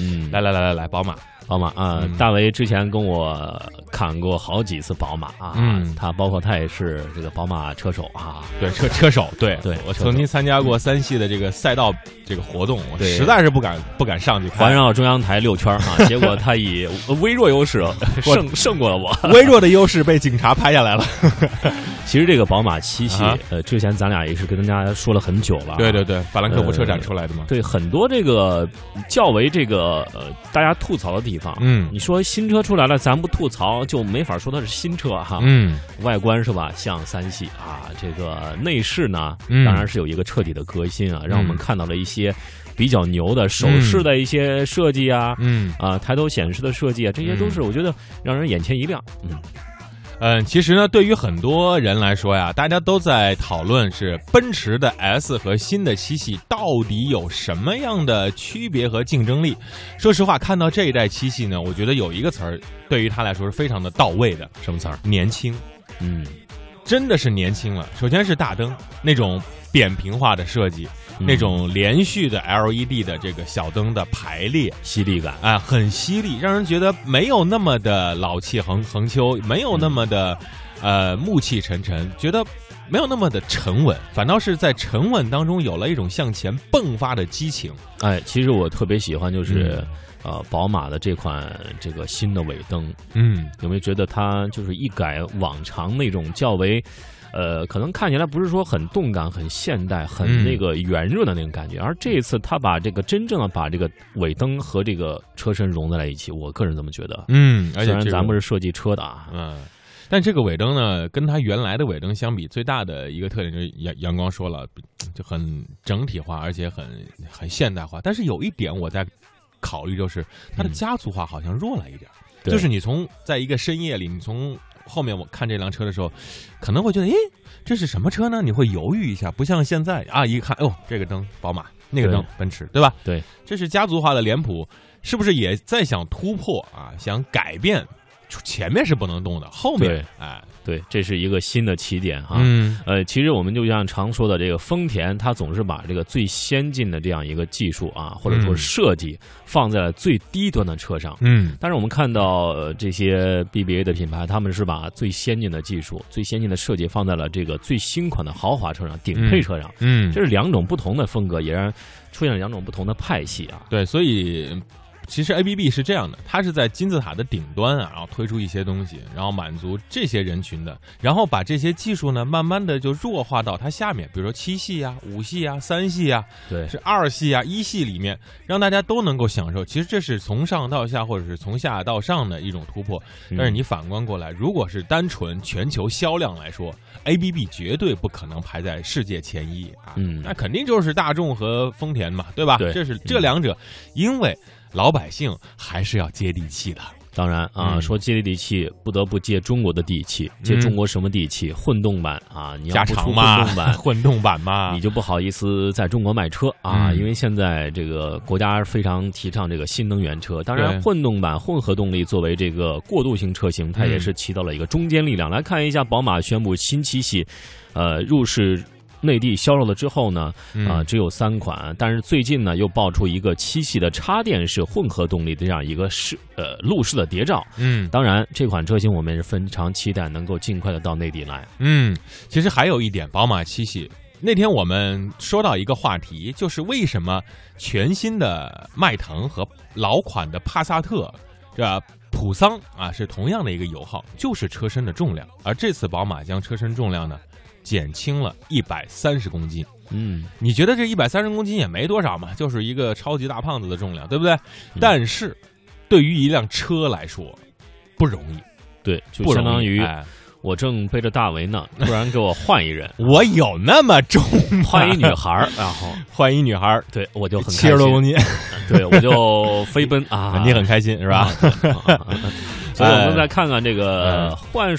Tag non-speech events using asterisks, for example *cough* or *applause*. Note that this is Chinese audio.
嗯，来来来来来，宝马，宝马啊，嗯。大为之前跟我砍过好几次宝马啊，嗯。他包括他也是这个宝马车手啊，对车车手，对对我曾经参加过三系的这个赛道这个活动，我对。实在是不敢不敢上去看，环绕中央台六圈啊，*laughs* 结果他以微弱优势 *laughs* 胜胜过了我。*laughs* 微弱的优势被警察拍下来了。其实这个宝马七系啊，呃，之前咱俩也是跟大家说了很久了，对对对，法兰克福车展出来的嘛。对，很多这个较为这个呃大家吐槽的地方，嗯。你说新车出来了，咱不吐槽就没法说它是新车哈。嗯。外观是吧，像三系啊，这个内饰呢，嗯。当然是有一个彻底的革新啊，让我们嗯。看到了一些比较牛的手势的一些设计啊。嗯。啊，抬头显示的设计啊，这些都是我觉得让人眼前一亮。嗯，嗯，其实呢，对于很多人来说呀，大家都在讨论是奔驰的 S 和新的七系到底有什么样的区别和竞争力。说实话，看到这一代七系呢，我觉得有一个词儿对于它来说是非常的到位的，什么词儿？年轻，嗯，真的是年轻了。首先是大灯那种扁平化的设计，嗯那种连续的 LED 的这个小灯的排列，犀利感。啊，很犀利，让人觉得没有那么的老气横横秋，没有那么的呃暮气沉沉，觉得没有那么的沉稳，反倒是在沉稳当中有了一种向前迸发的激情。哎，其实我特别喜欢就是、嗯呃宝马的这款这个新的尾灯，嗯有没有觉得它就是一改往常那种较为，呃，可能看起来不是说很动感、很现代、很嗯那个圆润的那种感觉，而这一次它把这个真正的把这个尾灯和这个车身融在了一起，我个人这么觉得。嗯，而且虽然咱不是设计车的啊，嗯。但这个尾灯呢，跟它原来的尾灯相比，最大的一个特点就是阳阳光说了，就很整体化，而且很很现代化。但是有一点我在考虑，就是它的嗯家族化好像弱了一点就是你从在一个深夜里，你从后面我看这辆车的时候，可能会觉得，诶，这是什么车呢？你会犹豫一下，不像现在啊，一看，哦，这个灯宝马，那个灯奔驰，对吧？对，这是家族化的脸谱，是不是也在想突破啊？想改变，前面是不能动的，后面，哎，对，这是一个新的起点哈。嗯。呃，其实我们就像常说的，这个丰田，它总是把这个最先进的这样一个技术啊，或者说嗯。设计放在了最低端的车上。嗯。但是我们看到、呃、这些 BBA 的品牌，他们是把最先进的技术、最先进的设计放在了这个最新款的豪华车上、顶配车上，嗯，这是两种不同的风格，也让出现了两种不同的派系啊。对，所以其实 ABB 是这样的，它是在金字塔的顶端啊，然后推出一些东西，然后满足这些人群的，然后把这些技术呢，慢慢的就弱化到它下面，比如说七系啊、五系啊、三系啊，对，是二系啊、一系里面，让大家都能够享受。其实这是从上到下，或者是从下到上的一种突破。嗯但是你反观过来，如果是单纯全球销量来说，ABB 绝对不可能排在世界前一啊。嗯那肯定就是大众和丰田嘛，对吧？对这是这两者，因为老百姓还是要接地气的。当然啊，嗯说接地气，不得不借中国的地气，接嗯中国什么地气？混动版啊，你要加不出混长嘛动版，*laughs* 混动版嘛，你就不好意思在中国卖车啊，嗯因为现在这个国家非常提倡这个新能源车。当然，混动版混合动力作为这个过渡型车型，它也是起到了一个中坚力量。来看一下，宝马宣布新七系，呃，入市。内地销售了之后呢，嗯啊、只有三款，但是最近呢又爆出一个七系的插电式混合动力的这样一个试呃路试的谍照。嗯当然，这款车型我们也是非常期待能够尽快的到内地来。嗯，其实还有一点，宝马七系那天我们说到一个话题，就是为什么全新的迈腾和老款的帕萨特，这普桑啊是同样的一个油耗，就是车身的重量，而这次宝马将车身重量呢减轻了一百三十公斤。嗯，你觉得这一百三十公斤也没多少嘛，就是一个超级大胖子的重量，对不对？嗯。但是对于一辆车来说不容易，对，就相当于哎。我正背着大围呢，突然给我换一人，*laughs* 我有那么重吗？换一女孩儿，*laughs* 然后。换一女孩儿，对我就很七十多公斤，*laughs* 对我就飞奔啊，你很开心是吧？所以我们再看看这个嗯。换